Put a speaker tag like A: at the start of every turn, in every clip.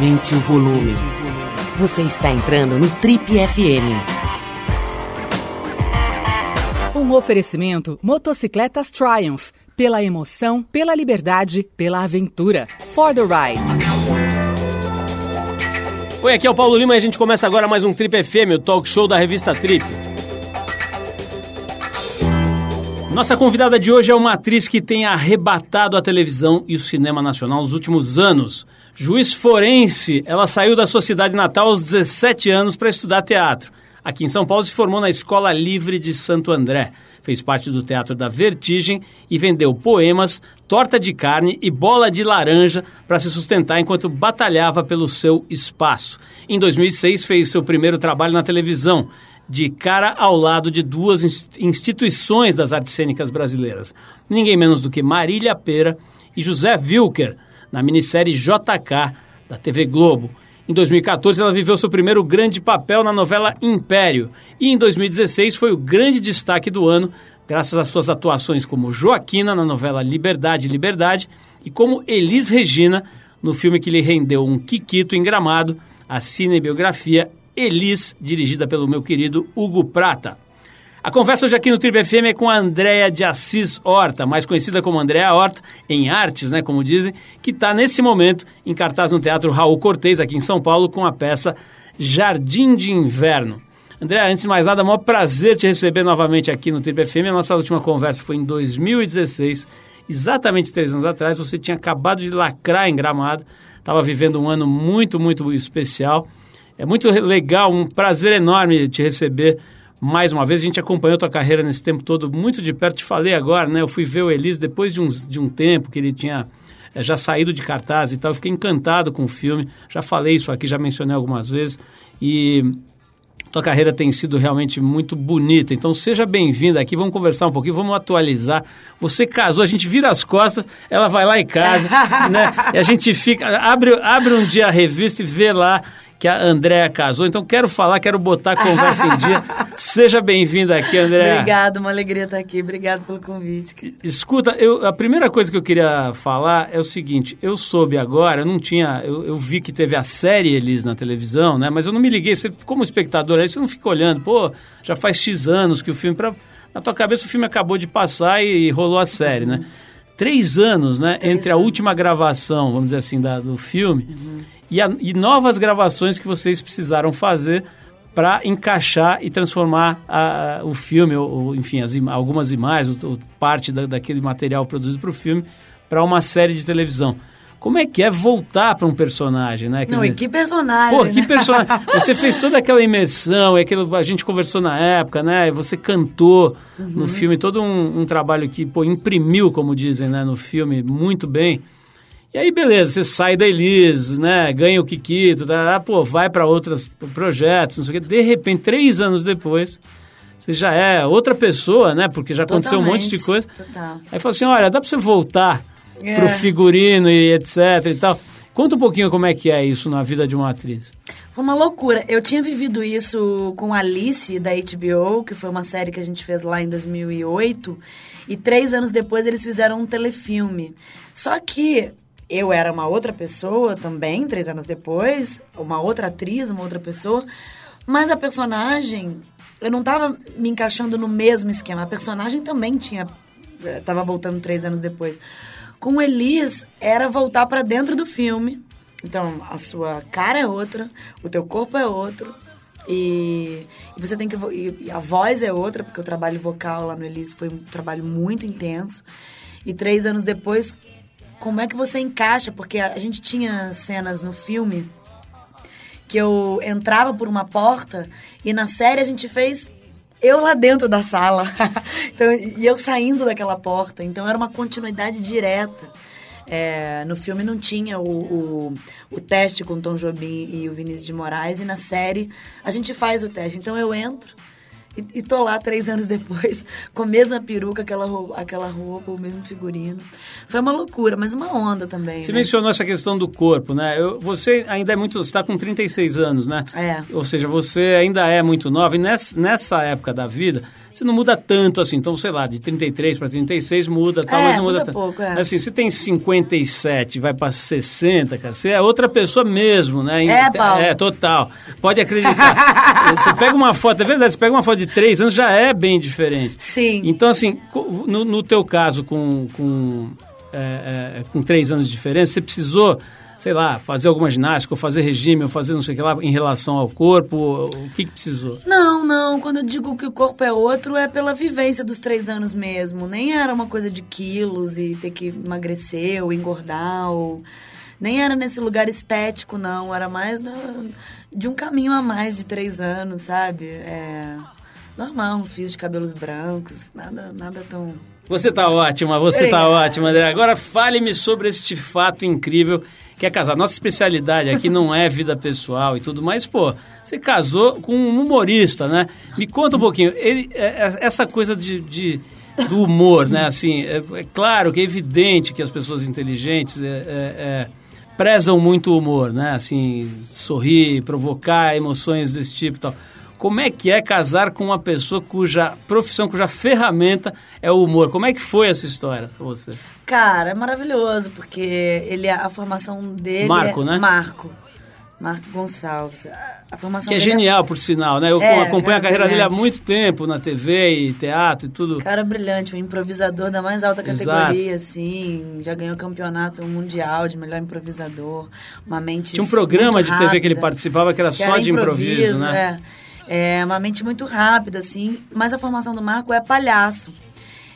A: Aumente o volume. Você está entrando no Trip FM.
B: Um oferecimento Motocicletas Triumph. Pela emoção, pela liberdade, pela aventura. For the ride.
C: Oi, aqui é o Paulo Lima e a gente começa agora mais um Trip FM, o talk show da revista Trip. Nossa convidada de hoje é uma atriz que tem arrebatado a televisão e o cinema nacional nos últimos anos. Juiz forense, ela saiu da sua cidade natal aos 17 anos para estudar teatro. Aqui em São Paulo se formou na Escola Livre de Santo André. Fez parte do Teatro da Vertigem e vendeu poemas, torta de carne e bola de laranja para se sustentar enquanto batalhava pelo seu espaço. Em 2006 fez seu primeiro trabalho na televisão de cara ao lado de duas instituições das artes cênicas brasileiras. Ninguém menos do que Marília Pera e José Wilker, na minissérie JK, da TV Globo. Em 2014, ela viveu seu primeiro grande papel na novela Império. E em 2016 foi o grande destaque do ano, graças às suas atuações como Joaquina na novela Liberdade, Liberdade e como Elis Regina no filme que lhe rendeu um Kikito em Gramado, a cinebiografia Elis, dirigida pelo meu querido Hugo Prata. A conversa hoje aqui no Tribe FM é com a Andréa de Assis Horta, mais conhecida como Andréa Horta, em artes, né, como dizem, que está nesse momento em cartaz no Teatro Raul Cortez, aqui em São Paulo, com a peça Jardim de Inverno. André, antes de mais nada, é maior prazer te receber novamente aqui no Tribe FM. A nossa última conversa foi em 2016, exatamente três anos atrás. Você tinha acabado de lacrar em Gramado, estava vivendo um ano muito, muito especial. É muito legal, um prazer enorme te receber mais uma vez. A gente acompanhou tua carreira nesse tempo todo muito de perto. Te falei agora, né? Eu fui ver o Elis depois de, uns, de um tempo que ele tinha é, já saído de cartaz e tal. Eu fiquei encantado com o filme. Já falei isso aqui, já mencionei algumas vezes. E tua carreira tem sido realmente muito bonita. Então seja bem-vinda aqui, vamos conversar um pouquinho, vamos atualizar. Você casou, a gente vira as costas, ela vai lá em casa, né? E a gente fica, abre, abre um dia a revista e vê lá que a Andréa casou. Então, quero falar, quero botar a conversa em dia. Seja bem-vinda aqui, Andréa.
D: Obrigada, uma alegria estar aqui. Obrigado pelo convite.
C: Escuta, eu, a primeira coisa que eu queria falar é o seguinte: eu soube agora, eu não tinha. Eu, eu vi que teve a série Elis na televisão, né? Mas eu não me liguei. Você, como espectador, aí você não fica olhando, pô, já faz X anos que o filme. Pra, na tua cabeça o filme acabou de passar e, e rolou a série, né? Três anos, né? Três entre anos. a última gravação, vamos dizer assim, da, do filme. Uhum e, a, e novas gravações que vocês precisaram fazer para encaixar e transformar a, o filme, ou, ou enfim, as, algumas imagens, ou, parte da, daquele material produzido para o filme, para uma série de televisão. Como é que é voltar para um personagem, né?
D: Quer Não, dizer, e que personagem,
C: Pô, que né? personagem. Você fez toda aquela imersão, e aquilo, a gente conversou na época, né? Você cantou uhum. no filme, todo um, um, trabalho que, pô, imprimiu, como dizem, né? No filme, muito bem. E aí, beleza, você sai da Elis, né? Ganha o Kikito, tá, pô, vai para outros projetos, não sei o quê. De repente, três anos depois, você já é outra pessoa, né? Porque já Totalmente. aconteceu um monte de coisa. Total. Aí fala assim, olha, dá para você voltar é. pro figurino e etc e tal. Conta um pouquinho como é que é isso na vida de uma atriz.
D: Foi uma loucura. Eu tinha vivido isso com Alice, da HBO, que foi uma série que a gente fez lá em 2008. E três anos depois eles fizeram um telefilme. Só que eu era uma outra pessoa também, três anos depois, uma outra atriz, uma outra pessoa, mas a personagem, eu não estava me encaixando no mesmo esquema. A personagem também tinha, eh, voltando três anos depois. Com Elis, era voltar para dentro do filme. Então, a sua cara é outra, o teu corpo é outro, e, e, você tem que. E a voz é outra, porque o trabalho vocal lá no Elise foi um trabalho muito intenso. E três anos depois, como é que você encaixa? Porque a gente tinha cenas no filme que eu entrava por uma porta e na série a gente fez eu lá dentro da sala então, e eu saindo daquela porta. Então era uma continuidade direta. É, no filme não tinha o, o, o, teste com Tom Jobim e o Vinícius de Moraes e na série a gente faz o teste. Então eu entro E, e tô lá três anos depois, com a mesma peruca, aquela roupa, aquela roupa, o mesmo figurino. Foi uma loucura, mas uma onda também.
C: Você
D: né?
C: mencionou essa questão do corpo, né? Eu, você ainda é muito. Você está com 36 anos, né?
D: É.
C: Ou seja, você ainda é muito nova. E nessa, nessa época da vida, você não muda tanto assim. Então, sei lá, de 33 para 36 muda, talvez
D: É,
C: não muda,
D: muda
C: tanto.
D: pouco, é.
C: Mas assim, você tem 57 e vai para 60, cara, você é outra pessoa mesmo, né?
D: É, Paulo.
C: É, total. Pode acreditar. você pega uma foto, é verdade, você pega uma foto de 3 anos, já é bem diferente.
D: Sim.
C: Então, assim, no, no teu caso, com, com, é, é, com três anos de diferença, você precisou, sei lá, fazer alguma ginástica, ou fazer regime, ou fazer não sei o que lá, em relação ao corpo? O que, que precisou?
D: Não, não. Quando eu digo que o corpo é outro, é pela vivência dos três anos mesmo. Nem era uma coisa de quilos e ter que emagrecer ou engordar ou... Nem era nesse lugar estético, não. Era mais de um caminho a mais de três anos, sabe? É... Normal, uns fios de cabelos brancos. Nada, nada tão...
C: Você tá ótima, você tá
D: Obrigada.
C: ótima, André. Agora fale-me sobre este fato incrível que é casar. Nossa especialidade aqui não é vida pessoal e tudo, mas, pô, você casou com um humorista, né? Me conta um pouquinho. Ele, é- é- essa coisa de, de- do humor, né? Assim, é, é claro que é evidente que as pessoas inteligentes é, é, é, prezam muito o humor, né? Assim, sorrir, provocar emoções desse tipo e tal. Como é que é casar com uma pessoa cuja profissão, cuja ferramenta é o humor? Como é que foi essa história pra você?
D: Cara, é maravilhoso, porque ele, a formação dele
C: Marco,
D: é...
C: né?
D: Marco. Marco Gonçalves. A, formação
C: Que é
D: dele
C: genial, por sinal, né? Eu
D: É,
C: acompanho a carreira dele há
D: brilhante.
C: muito tempo na TV e teatro e tudo.
D: Cara brilhante, um improvisador da mais alta categoria, assim. Já ganhou campeonato mundial de melhor improvisador. Uma mente
C: Tinha um programa de TV que ele
D: rápida,
C: participava que era só de improviso, né?
D: É. É uma mente muito rápida, assim. Mas a formação do Marco é palhaço.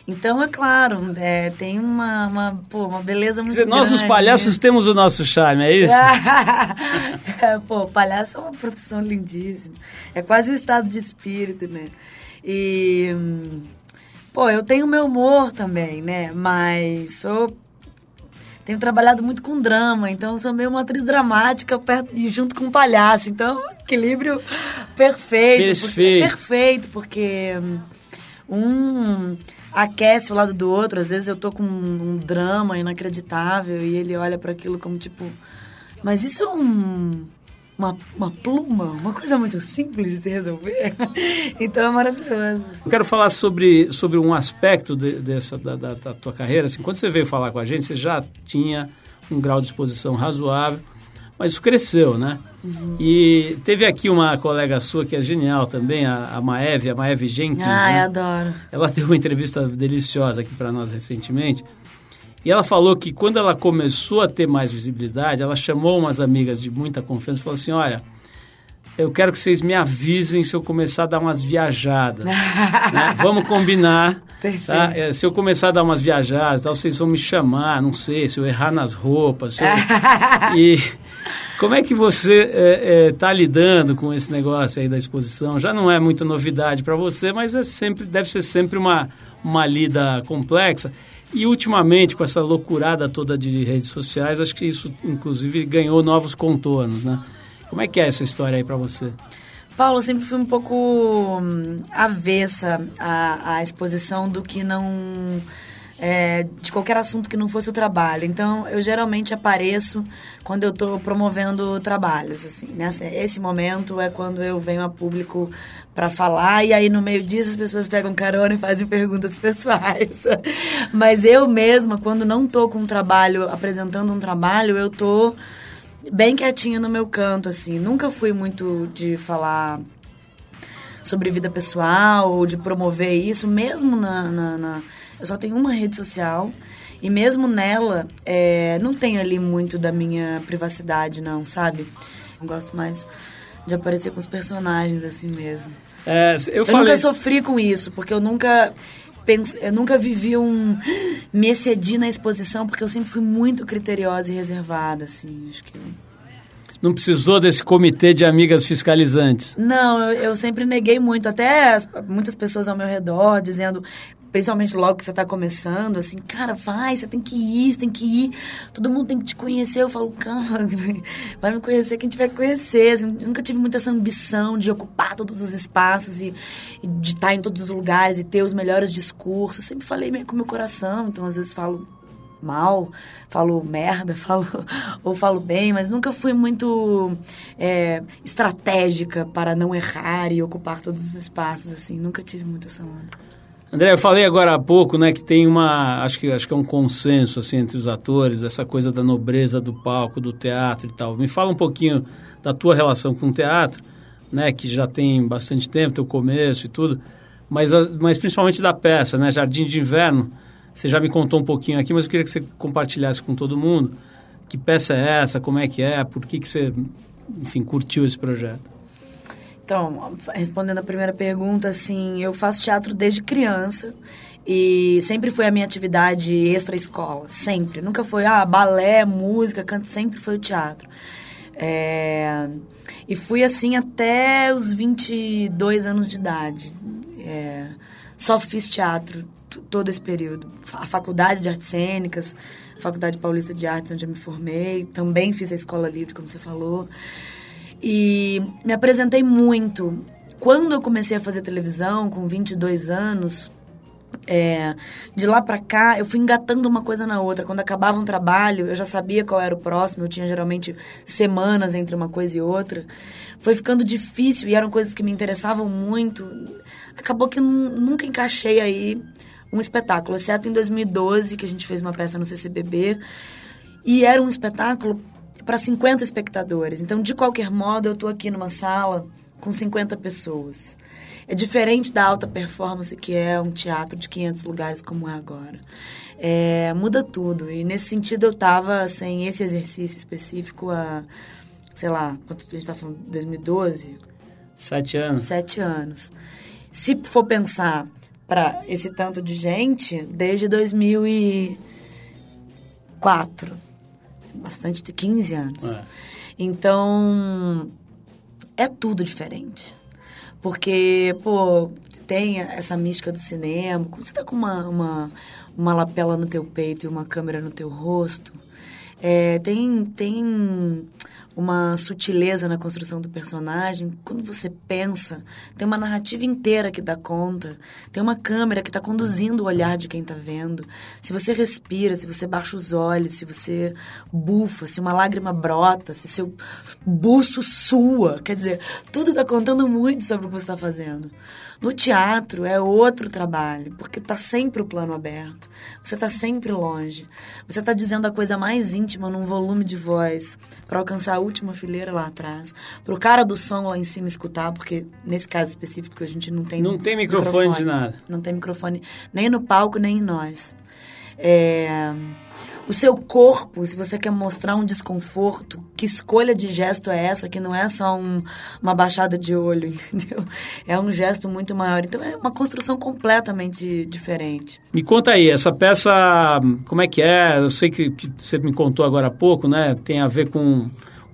D: Então, é claro, é, tem uma, uma, pô, uma beleza muito
C: dizer, nós os
D: grande.
C: palhaços temos o nosso charme, é isso?
D: É, Pô, palhaço é uma profissão lindíssima. É quase um estado de espírito, né? E. hum, Pô, eu tenho meu humor também, né? Mas sou. Tenho trabalhado muito com drama, então sou meio uma atriz dramática perto, e junto com um palhaço. Então, equilíbrio perfeito. porque-
C: Perfeito.
D: perfeito, porque hum, um aquece o lado do outro. Às vezes eu tô com um drama inacreditável e ele olha para aquilo como tipo, mas isso é um uma, uma pluma, uma coisa muito simples de se resolver. então é maravilhoso.
C: Eu quero falar sobre, sobre um aspecto de- dessa, da, da- da tua carreira. Assim, quando você veio falar com a gente, você já tinha um grau de exposição razoável, mas isso cresceu, né? E teve aqui uma colega sua que é genial também, a, a Maeve, a Maeve Jenkins.
D: Ai,
C: né?
D: adoro.
C: Ela deu uma entrevista deliciosa aqui para nós recentemente. E ela falou que quando ela começou a ter mais visibilidade, ela chamou umas amigas de muita confiança e falou assim: Olha, eu quero que vocês me avisem se eu começar a dar umas viajadas. né? Vamos combinar. Tá? É, se eu começar a dar umas viajadas, tal, vocês vão me chamar, não sei, se eu errar nas roupas. eu- e como é que você está lidando com esse negócio aí da exposição? Já não é muita novidade para você, mas é sempre, deve ser sempre uma, uma lida complexa. E ultimamente, com essa loucurada toda de redes sociais, acho que isso, inclusive, ganhou novos contornos, né? Como é que é essa história aí para você?
D: Paulo, eu sempre fui um pouco hum, avessa à, à exposição do que não. é, de qualquer assunto que não fosse o trabalho. Então, eu geralmente apareço quando eu estou promovendo trabalhos, assim. Nessa, esse momento é quando eu venho a público para falar, e aí no meio disso as pessoas pegam carona e fazem perguntas pessoais. Mas eu mesma, quando não estou com um trabalho, apresentando um trabalho, eu estou bem quietinha no meu canto, assim. Nunca fui muito de falar sobre vida pessoal ou de promover isso, mesmo na. na- na- Eu só tenho uma rede social e mesmo nela é, não tem ali muito da minha privacidade, não, sabe? Eu gosto mais de aparecer com os personagens assim mesmo.
C: É, eu
D: Eu,
C: falei...
D: nunca sofri com isso, porque eu nunca eu nunca vivi um me excedi na exposição, porque eu sempre fui muito criteriosa e reservada, assim, acho que.
C: Não precisou desse comitê de amigas fiscalizantes.
D: Não, eu, eu sempre neguei muito, até as- muitas pessoas ao meu redor dizendo principalmente logo que você está começando, assim, cara, vai, você tem que ir, você tem que ir, todo mundo tem que te conhecer. Eu falo, cara, vai me conhecer quem tiver que conhecer. Assim, nunca tive muita essa ambição de ocupar todos os espaços e, e de estar em todos os lugares e ter os melhores discursos. Sempre falei meio com o meu coração, então às vezes falo mal, falo merda, falo ou falo bem, mas nunca fui muito é, estratégica para não errar e ocupar todos os espaços, assim, nunca tive muito essa onda.
C: André, eu falei agora há pouco, né, que tem uma, acho que acho que é um consenso assim entre os atores, essa coisa da nobreza do palco, do teatro e tal. Me fala um pouquinho da tua relação com o teatro, né, que já tem bastante tempo, teu começo e tudo, mas mas principalmente da peça, né, Jardim de Inverno. Você já me contou um pouquinho aqui, mas eu queria que você compartilhasse com todo mundo. Que peça é essa? Como é que é? Por que que você, enfim, curtiu esse projeto?
D: Então, respondendo a primeira pergunta, assim, eu faço teatro desde criança e sempre foi a minha atividade extra-escola, sempre. Nunca foi, ah, balé, música, canto, sempre foi o teatro. É... E fui assim até os 22 anos de idade. É... Só fiz teatro todo esse período. A faculdade de artes cênicas, Faculdade Paulista de Artes, onde eu me formei. Também fiz a escola livre, como você falou. E me apresentei muito. Quando eu comecei a fazer televisão, com 22 anos, é, de lá para cá, eu fui engatando uma coisa na outra. Quando acabava um trabalho, eu já sabia qual era o próximo. Eu tinha geralmente semanas entre uma coisa e outra. Foi ficando difícil e eram coisas que me interessavam muito. Acabou que eu nunca encaixei aí um espetáculo, exceto em 2012, que a gente fez uma peça no CCBB. E era um espetáculo para 50 espectadores. Então, de qualquer modo, eu estou aqui numa sala com 50 pessoas. É diferente da alta performance que é um teatro de 500 lugares como é agora. É, muda tudo. E nesse sentido eu estava sem esse exercício específico há, sei lá, quanto a gente está falando? 2012?
C: Sete anos.
D: Sete anos. Se for pensar para esse tanto de gente, desde 2004 bastante, 15 anos. É. Então, é tudo diferente. Porque, pô, tem essa mística do cinema, quando você tá com uma, uma, uma lapela no teu peito e uma câmera no teu rosto, é, tem, tem uma sutileza na construção do personagem. Quando você pensa, tem uma narrativa inteira que dá conta, tem uma câmera que está conduzindo o olhar de quem está vendo. Se você respira, se você baixa os olhos, se você bufa, se uma lágrima brota, se seu buço sua, quer dizer, tudo está contando muito sobre o que você está fazendo. No teatro é outro trabalho, porque está sempre o plano aberto. Você está sempre longe. Você está dizendo a coisa mais íntima num volume de voz para alcançar a última fileira lá atrás. Para o cara do som lá em cima escutar, porque nesse caso específico a gente não tem
C: Não tem microfone, microfone
D: de
C: nada.
D: Não tem microfone nem no palco, nem em nós. É o seu corpo, se você quer mostrar um desconforto, que escolha de gesto é essa, que não é só um, uma baixada de olho, entendeu? É um gesto muito maior. Então é uma construção completamente diferente.
C: Me conta aí, essa peça, como é que é? Eu sei que, que você me contou agora há pouco, né? Tem a ver com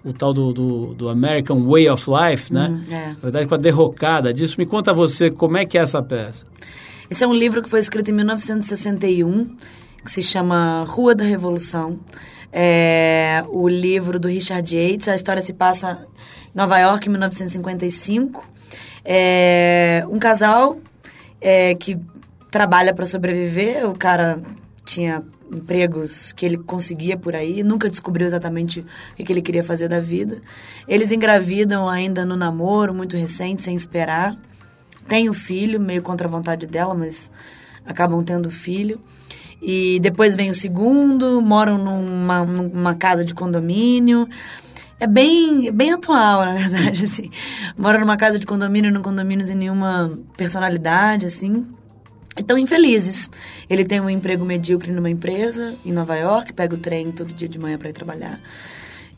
C: o tal do, do, do, American Way of Life, né?
D: Hum, é.
C: Na verdade, com a derrocada disso. Me conta você, como é que é essa peça?
D: Esse é um livro que foi escrito em 1961 que se chama Rua da Revolução. É o livro do Richard Yates. A história se passa em Nova York, em 1955. É um casal é, que trabalha para sobreviver. O cara tinha empregos que ele conseguia por aí, nunca descobriu exatamente o que ele queria fazer da vida. Eles engravidam ainda no namoro, muito recente, sem esperar. Tem o filho, meio contra a vontade dela, mas acabam tendo filho. E depois vem o segundo, moram numa, numa casa de condomínio. É bem, bem atual, na verdade, assim. Moram numa casa de condomínio, num condomínio sem nenhuma personalidade, assim. Estão infelizes. Ele tem um emprego medíocre numa empresa em Nova York, pega o trem todo dia de manhã para ir trabalhar.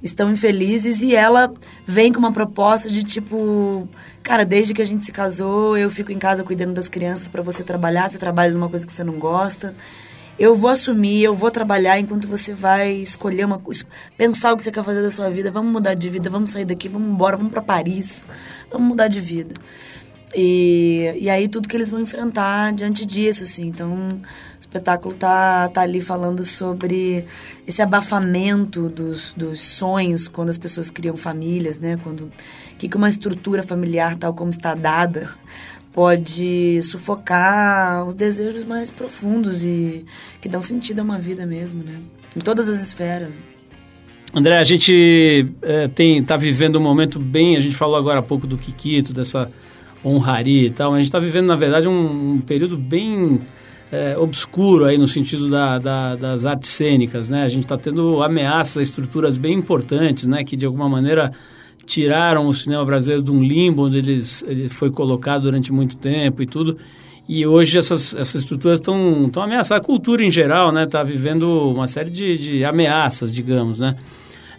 D: Estão infelizes e ela vem com uma proposta de tipo, cara, desde que a gente se casou, eu fico em casa cuidando das crianças para você trabalhar, você trabalha numa coisa que você não gosta eu vou assumir, eu vou trabalhar enquanto você vai escolher uma coisa, pensar o que você quer fazer da sua vida, vamos mudar de vida, vamos sair daqui, vamos embora, vamos para Paris, vamos mudar de vida. E, e aí tudo que eles vão enfrentar diante disso, assim. Então, o espetáculo tá, tá ali falando sobre esse abafamento dos, dos sonhos quando as pessoas criam famílias, né? Quando que, que uma estrutura familiar tal como está dada pode sufocar os desejos mais profundos e que dão sentido a uma vida mesmo, né? Em todas as esferas.
C: André, a gente é, tem tá vivendo um momento bem, a gente falou agora há pouco do Kikito, dessa honraria e tal, a gente está vivendo, na verdade, um, um período bem é, obscuro aí no sentido da, da, das artes cênicas, né? A gente está tendo ameaças a estruturas bem importantes, né? Que, de alguma maneira, tiraram o cinema brasileiro de um limbo onde eles, ele foi colocado durante muito tempo e tudo. E hoje essas, essas estruturas estão ameaçando a cultura em geral, né? Está vivendo uma série de, de ameaças, digamos, né?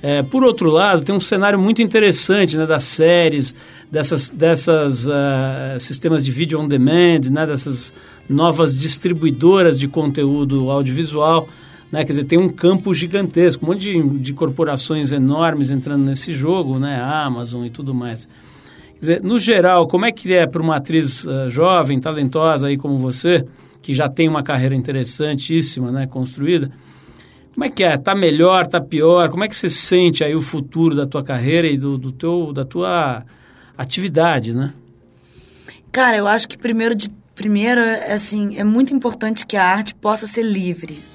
C: É, por outro lado, tem um cenário muito interessante né, das séries, dessas, dessas uh, sistemas de vídeo on demand, né, dessas novas distribuidoras de conteúdo audiovisual. Né? Quer dizer, tem um campo gigantesco, um monte de, de corporações enormes entrando nesse jogo, né? A Amazon e tudo mais. Quer dizer, no geral, como é que é para uma atriz uh, jovem, talentosa aí como você, que já tem uma carreira interessantíssima, né, construída, como é que é? Tá melhor, tá pior? Como é que você sente aí o futuro da tua carreira e do, do teu, da tua atividade, né?
D: Cara, eu acho que primeiro de primeiro, assim, é muito importante que a arte possa ser livre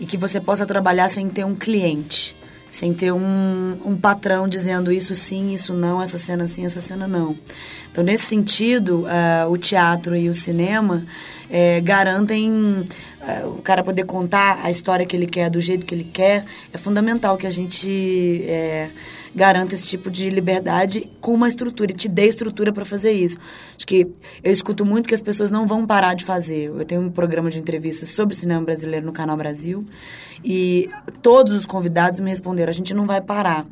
D: e que você possa trabalhar sem ter um cliente, sem ter um, um patrão dizendo isso sim, isso não, essa cena sim, essa cena não. Então, nesse sentido, uh, o teatro e o cinema é, garantem uh, o cara poder contar a história que ele quer, do jeito que ele quer. É fundamental que a gente garanta esse tipo de liberdade com uma estrutura e te dê estrutura para fazer isso. Acho que eu escuto muito que as pessoas não vão parar de fazer. Eu tenho um programa de entrevistas sobre cinema brasileiro no Canal Brasil e todos os convidados me responderam: a gente não vai parar.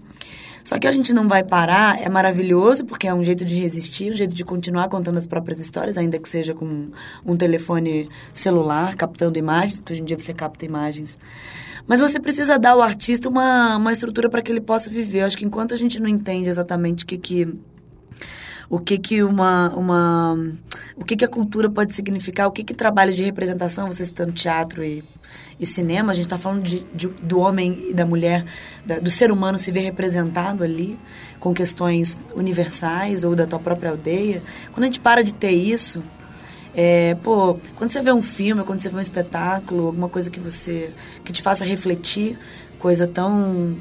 D: Só que a gente não vai parar, é maravilhoso, porque é um jeito de resistir, um jeito de continuar contando as próprias histórias, ainda que seja com um telefone celular, captando imagens, porque hoje em dia você capta imagens. Mas você precisa dar ao artista uma, uma estrutura para que ele possa viver. Eu acho que enquanto a gente não entende exatamente o que que o que que uma, uma o que que a cultura pode significar, o que que trabalho de representação, você citando teatro e e cinema, a gente está falando de, de, do homem e da mulher, da, do ser humano se ver representado ali, com questões universais ou da tua própria aldeia. Quando a gente para de ter isso, é, pô, quando você vê um filme, quando você vê um espetáculo, alguma coisa que você que te faça refletir, coisa tão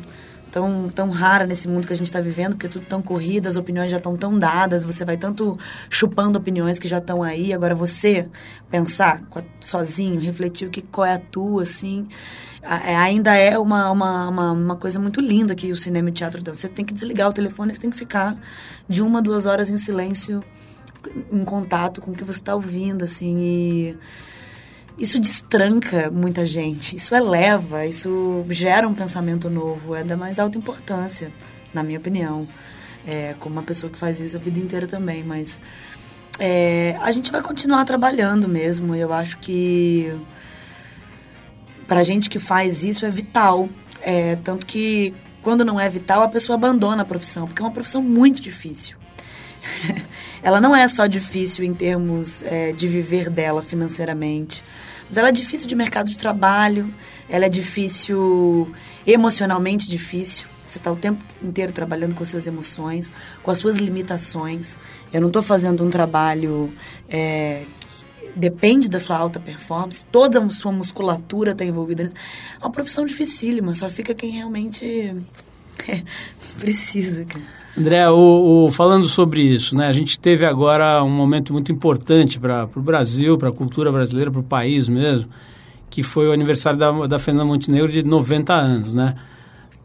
D: tão, tão rara nesse mundo que a gente está vivendo, porque é tudo tão corrido, as opiniões já estão tão dadas, você vai tanto chupando opiniões que já estão aí, agora você pensar sozinho, refletir o que, qual é a tua, assim, é, ainda é uma, uma, uma, uma, coisa muito linda que o cinema e o teatro dão. Você tem que desligar o telefone, você tem que ficar de uma, duas horas em silêncio, em contato com o que você está ouvindo, assim, e isso destranca muita gente, isso eleva, isso gera um pensamento novo, é da mais alta importância, na minha opinião. É, como uma pessoa que faz isso a vida inteira também, mas é, a gente vai continuar trabalhando mesmo. Eu acho que para gente que faz isso é vital. É, tanto que quando não é vital, a pessoa abandona a profissão, porque é uma profissão muito difícil. ela não é só difícil em termos é, de viver dela financeiramente, mas ela é difícil de mercado de trabalho, ela é difícil, emocionalmente difícil. Você está o tempo inteiro trabalhando com as suas emoções, com as suas limitações. Eu não estou fazendo um trabalho é, depende da sua alta performance, toda a sua musculatura está envolvida nisso. É uma profissão dificílima, só fica quem realmente é, precisa.
C: André, o, o, falando sobre isso, né, a gente teve agora um momento muito importante para o Brasil, para a cultura brasileira, para o país mesmo, que foi o aniversário da, da Fernanda Montenegro de 90 anos, né?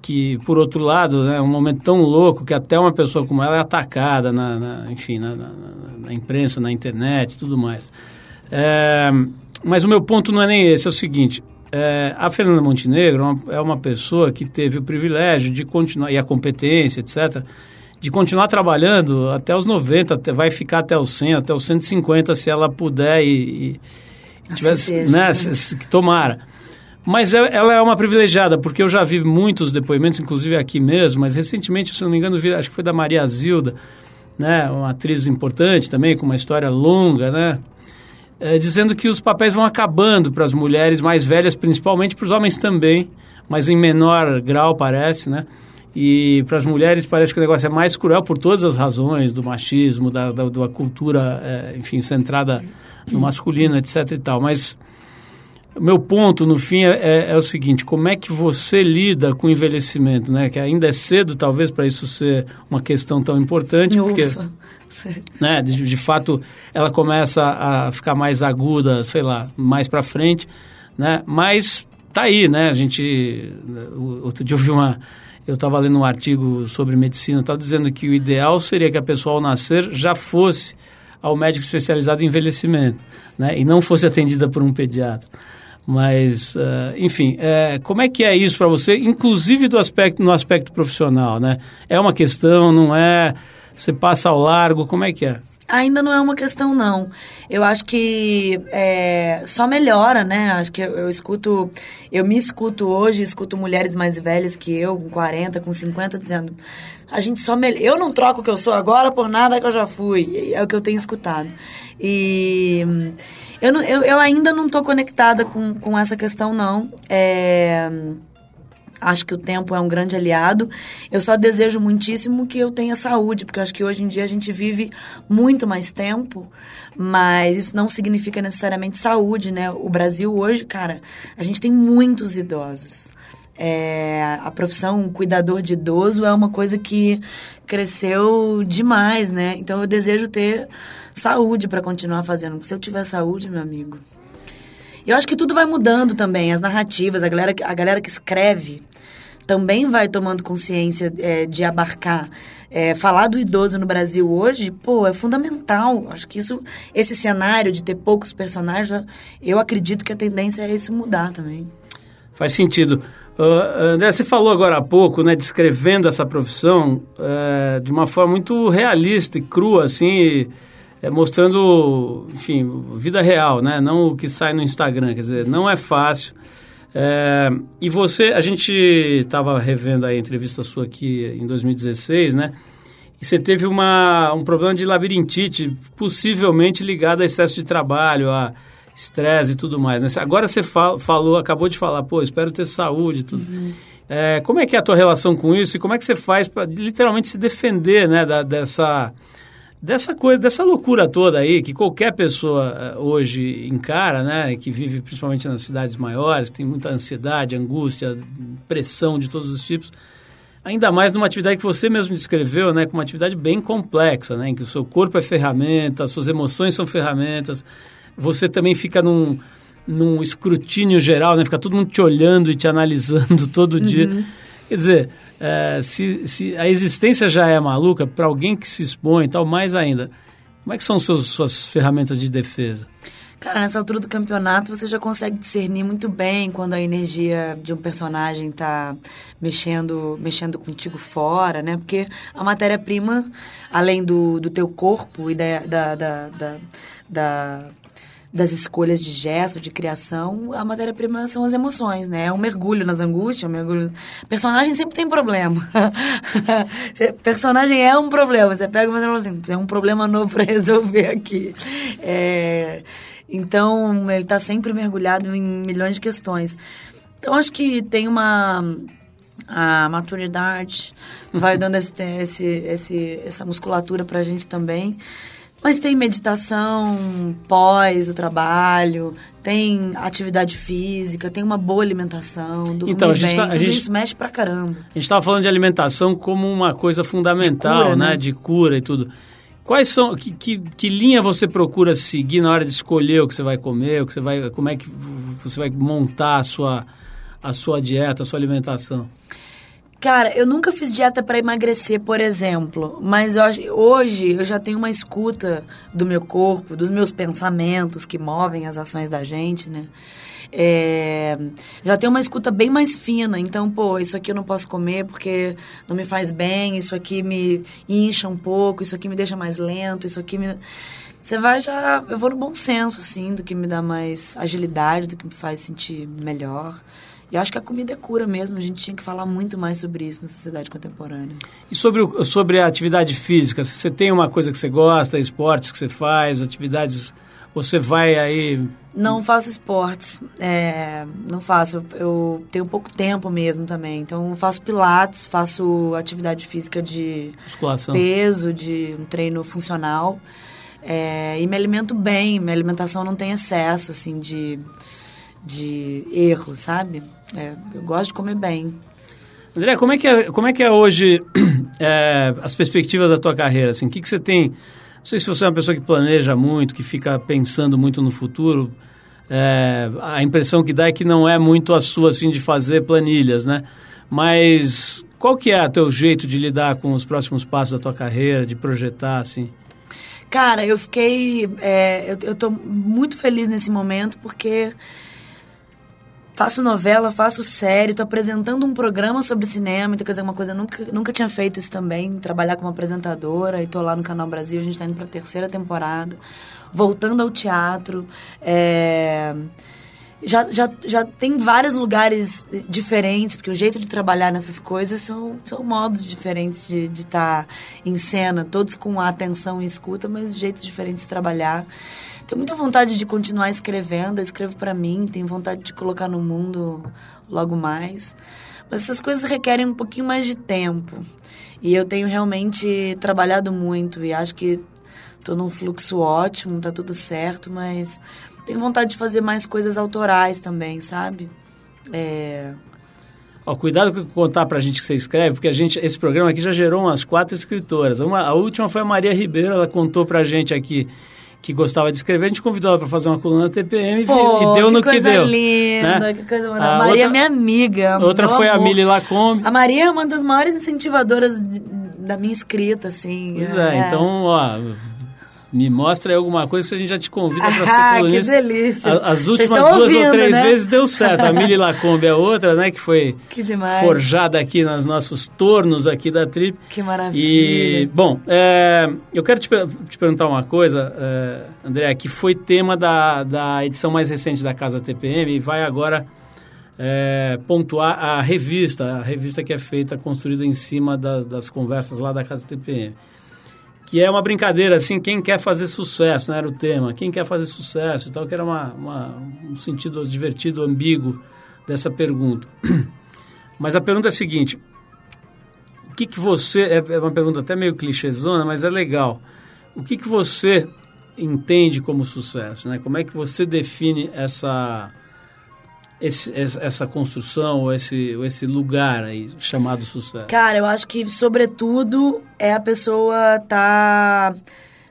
C: Que, por outro lado, né, é um momento tão louco que até uma pessoa como ela é atacada, na, na enfim, na, na, na, imprensa, na internet tudo mais. É, mas o meu ponto não é nem esse, é o seguinte, é, a Fernanda Montenegro é uma, é uma pessoa que teve o privilégio de continuar, e a competência, etc., de continuar trabalhando até os 90, até, vai ficar até os 100, até os 150, se ela puder e,
D: e tivesse, né,
C: se, que tomara. Mas ela é uma privilegiada, porque eu já vi muitos depoimentos, inclusive aqui mesmo, mas recentemente, se não me engano, vi, acho que foi da Maria Zilda, né, uma atriz importante também, com uma história longa, né, é, dizendo que os papéis vão acabando para as mulheres mais velhas, principalmente para os homens também, mas em menor grau, parece, né? E para as mulheres parece que o negócio é mais cruel por todas as razões do machismo, da, da, da cultura, é, enfim, centrada no masculino, etc e tal. Mas o meu ponto, no fim, é, é, é, o seguinte: como é que você lida com o envelhecimento, né? Que ainda é cedo, talvez, para isso ser uma questão tão importante,
D: Ufa.
C: porque, né? De, de, fato, ela começa a ficar mais aguda, sei lá, mais para frente, né? Mas tá aí, né? A gente outro dia eu vi uma eu estava lendo um artigo sobre medicina, estava dizendo que o ideal seria que a pessoa ao nascer já fosse ao médico especializado em envelhecimento, né? E não fosse atendida por um pediatra. Mas, uh, enfim, é, como é que é isso para você, inclusive do aspecto, no aspecto profissional, né? É uma questão, não é? Você passa ao largo, como é que é?
D: Ainda não é uma questão, não. Eu acho que é, só melhora, né? Acho que eu, eu, escuto, eu me escuto hoje, escuto mulheres mais velhas que eu, com 40, com 50, dizendo: a gente só melhora. Eu não troco o que eu sou agora por nada que eu já fui. É o que eu tenho escutado. E eu, não, eu, eu ainda não estou conectada com, com essa questão, não. É Acho que o tempo é um grande aliado. Eu só desejo muitíssimo que eu tenha saúde, porque acho que hoje em dia a gente vive muito mais tempo, mas isso não significa necessariamente saúde, né? O Brasil hoje, cara, a gente tem muitos idosos. É, a profissão cuidador de idoso é uma coisa que cresceu demais, né? Então eu desejo ter saúde para continuar fazendo. Porque se eu tiver saúde, meu amigo, eu acho que tudo vai mudando também, as narrativas, a galera, a galera que escreve também vai tomando consciência é, de abarcar. É, falar do idoso no Brasil hoje, pô, é fundamental. Acho que isso, esse cenário de ter poucos personagens, eu acredito que a tendência é isso mudar também.
C: Faz sentido. Uh, André, você falou agora há pouco, né, descrevendo essa profissão uh, de uma forma muito realista e crua, assim, é, mostrando, enfim, vida real, né? Não o que sai no Instagram, quer dizer, não é fácil. É, e você, a gente estava revendo a entrevista sua aqui em 2016, né? E você teve uma, um problema de labirintite, possivelmente ligado a excesso de trabalho, a estresse e tudo mais. Né? Agora você fal, falou, acabou de falar, pô, espero ter saúde e tudo. Uhum. É, como é que é a tua relação com isso e como é que você faz para literalmente se defender né, da, dessa dessa coisa, dessa loucura toda aí que qualquer pessoa eh, hoje encara, né, que vive principalmente nas cidades maiores, que tem muita ansiedade, angústia, pressão de todos os tipos, ainda mais numa atividade que você mesmo descreveu, né, com uma atividade bem complexa, né, em que o seu corpo é ferramenta, as suas emoções são ferramentas, você também fica num, num escrutínio geral, né, fica todo mundo te olhando e te analisando todo uhum. dia. Quer dizer, é, se, se a existência já é maluca, para alguém que se expõe e tal, mais ainda, como é que são seus, suas ferramentas de defesa?
D: Cara, nessa altura do campeonato você já consegue discernir muito bem quando a energia de um personagem está mexendo, mexendo contigo fora, né? Porque a matéria-prima, além do, do teu corpo e da, da, da, da das escolhas de gesto, de criação, a matéria-prima são as emoções, né? É um mergulho nas angústias, um mergulho... Personagem sempre tem problema. Personagem é um problema. Você pega uma assim, tem um problema novo para resolver aqui. É... Então, ele está sempre mergulhado em milhões de questões. Então, acho que tem uma... A maturidade vai dando esse, esse, esse, essa musculatura para a gente também. Mas tem meditação pós o trabalho, tem atividade física, tem uma boa alimentação, dormir então, a gente bem, tá, a gente, isso mexe pra caramba.
C: A gente estava falando de alimentação como uma coisa fundamental, de cura, né? né? De cura e tudo. Quais são, que, que, que, linha você procura seguir na hora de escolher o que você vai comer, o que você vai, como é que você vai montar a sua, a sua dieta, a sua alimentação?
D: Cara, eu nunca fiz dieta para emagrecer, por exemplo, mas eu, hoje eu já tenho uma escuta do meu corpo, dos meus pensamentos que movem as ações da gente, né? É, já tenho uma escuta bem mais fina, então, pô, isso aqui eu não posso comer porque não me faz bem, isso aqui me incha um pouco, isso aqui me deixa mais lento, isso aqui me. Você vai já. Eu vou no bom senso, assim, do que me dá mais agilidade, do que me faz sentir melhor. E acho que a comida é cura mesmo. A gente tinha que falar muito mais sobre isso na sociedade contemporânea.
C: E sobre, o, sobre a atividade física? Você tem uma coisa que você gosta, esportes que você faz, atividades... Você vai aí...
D: Não faço esportes. É, não faço. Eu tenho pouco tempo mesmo também. Então, faço pilates, faço atividade física de
C: Musculação.
D: peso, de um treino funcional. É, e me alimento bem. Minha alimentação não tem excesso, assim, de, de erro, sabe? É, eu gosto de comer bem.
C: André, como é que é, como é, que é hoje é, as perspectivas da tua carreira? Assim, o que, que você tem... Não sei se você é uma pessoa que planeja muito, que fica pensando muito no futuro. É, a impressão que dá é que não é muito a sua, assim, de fazer planilhas, né? Mas qual que é o teu jeito de lidar com os próximos passos da tua carreira, de projetar, assim?
D: Cara, eu fiquei... É, eu, eu tô muito feliz nesse momento porque faço novela, faço série, tô apresentando um programa sobre cinema, então quer dizer, uma coisa, nunca, nunca tinha feito isso também, trabalhar como apresentadora, e tô lá no Canal Brasil, a gente tá indo pra terceira temporada, voltando ao teatro, é... Já, já, já tem vários lugares diferentes, porque o jeito de trabalhar nessas coisas são, são modos diferentes de estar de tá em cena, todos com atenção e escuta, mas jeitos diferentes de trabalhar. Tenho muita vontade de continuar escrevendo, eu escrevo para mim, tenho vontade de colocar no mundo logo mais. Mas essas coisas requerem um pouquinho mais de tempo. E eu tenho realmente trabalhado muito e acho que estou num fluxo ótimo, tá tudo certo, mas tenho vontade de fazer mais coisas autorais também, sabe? É...
C: Ó, cuidado com contar pra gente que você escreve, porque a gente, esse programa aqui já gerou umas quatro escritoras. Uma, a última foi a Maria Ribeiro, ela contou pra gente aqui que gostava de escrever, a gente convidou ela para fazer uma coluna na TPM
D: Pô,
C: e deu
D: que
C: no que deu.
D: Linda,
C: né?
D: Que coisa linda, A Maria outra, é minha amiga.
C: Outra foi
D: amor.
C: a Mili Lacombe.
D: A Maria é uma das maiores incentivadoras da minha escrita, assim.
C: Pois é, é. então, ó, me mostra aí alguma coisa que a gente já te convida para ser
D: ah,
C: colunista.
D: que delícia.
C: As últimas duas
D: ouvindo,
C: ou três
D: né?
C: vezes deu certo. A Mili Lacombe é outra, né? Que foi
D: que
C: forjada aqui nos nossos tornos aqui da Trip.
D: Que maravilha.
C: E, bom, é, eu quero te, te, perguntar uma coisa, é, André, que foi tema da, da edição mais recente da Casa TPM e vai agora é, pontuar a revista, a revista que é feita, construída em cima das, das conversas lá da Casa TPM que é uma brincadeira, assim, quem quer fazer sucesso, né, era o tema, quem quer fazer sucesso e tal, que era uma, uma, um sentido divertido, ambíguo dessa pergunta. Mas a pergunta é a seguinte, o que que você, é, é uma pergunta até meio clichêzona, mas é legal, o que que você entende como sucesso, né, como é que você define essa esse, essa construção, esse, esse lugar aí chamado sucesso?
D: Cara, eu acho que, sobretudo, é a pessoa tá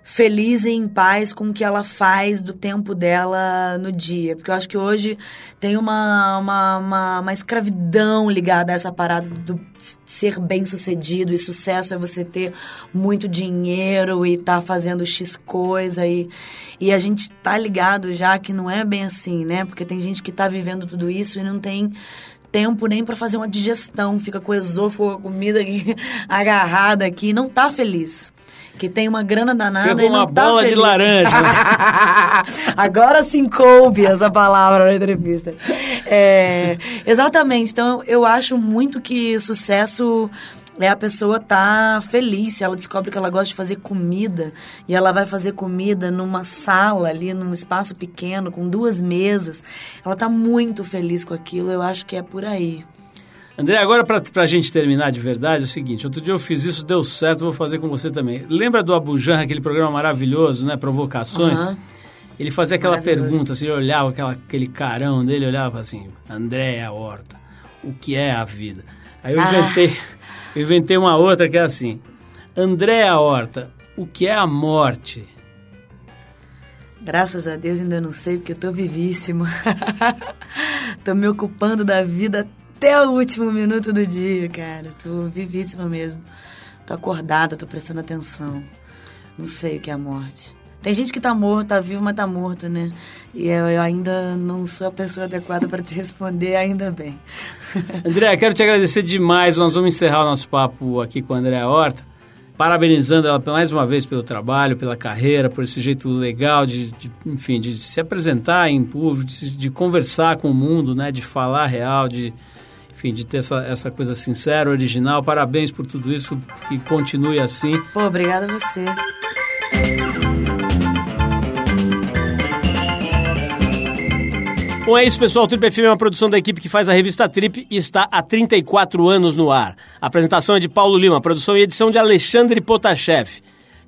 D: feliz e em paz com o que ela faz do tempo dela no dia. Porque eu acho que hoje tem uma, uma, uma, uma escravidão ligada a essa parada do ser bem sucedido e sucesso é você ter muito dinheiro e tá fazendo X coisa e, e a gente tá ligado já que não é bem assim, né? Porque tem gente que tá vivendo tudo isso e não tem tempo nem para fazer uma digestão, fica com o esôfago, com a comida aqui, agarrada aqui, não tá feliz que tem uma grana danada
C: Fica
D: e não
C: uma
D: tá
C: bola
D: feliz.
C: de laranja.
D: Agora sim coube essa palavra na entrevista. É, exatamente. Então, eu acho muito que sucesso é a pessoa tá feliz, se ela descobre que ela gosta de fazer comida e ela vai fazer comida numa sala ali, num espaço pequeno, com duas mesas, ela tá muito feliz com aquilo, eu acho que é por aí.
C: André, agora para a gente terminar de verdade, é o seguinte, outro dia eu fiz isso, deu certo, vou fazer com você também. Lembra do Abujan, aquele programa maravilhoso, né, Provocações?
D: Aham.
C: Ele fazia aquela pergunta, assim, ele olhava aquela, aquele carão dele, olhava assim, Andréa Horta, o que é a vida? Aí eu
D: Ah.
C: inventei, eu inventei uma outra que é assim, Andréa Horta, o que é a morte?
D: Graças a Deus ainda não sei, porque eu tô vivíssima. tô me ocupando da vida até o último minuto do dia, cara. Tô vivíssima mesmo. Tô acordada, tô prestando atenção. Não sei o que é a morte. Tem gente que tá morto, tá vivo, mas tá morto, né? E eu, eu ainda não sou a pessoa adequada para te responder, ainda bem.
C: André, quero te agradecer demais, nós vamos encerrar o nosso papo aqui com a Andréa Horta. parabenizando ela mais uma vez pelo trabalho, pela carreira, por esse jeito legal de, de enfim, de se apresentar em público, de, de, conversar com o mundo, né, de falar real, de, enfim, de ter essa, essa coisa sincera, original. Parabéns por tudo isso, que continue assim.
D: Pô, obrigada a você.
C: Bom, é isso, pessoal. O Trip FM é uma produção da equipe que faz a revista Trip e está há 34 anos no ar. A apresentação é de Paulo Lima, produção e edição de Alexandre Potashev.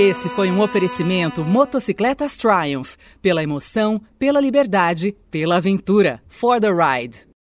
B: Esse foi um oferecimento Motocicletas Triumph. Pela emoção, pela liberdade, pela aventura. For the ride.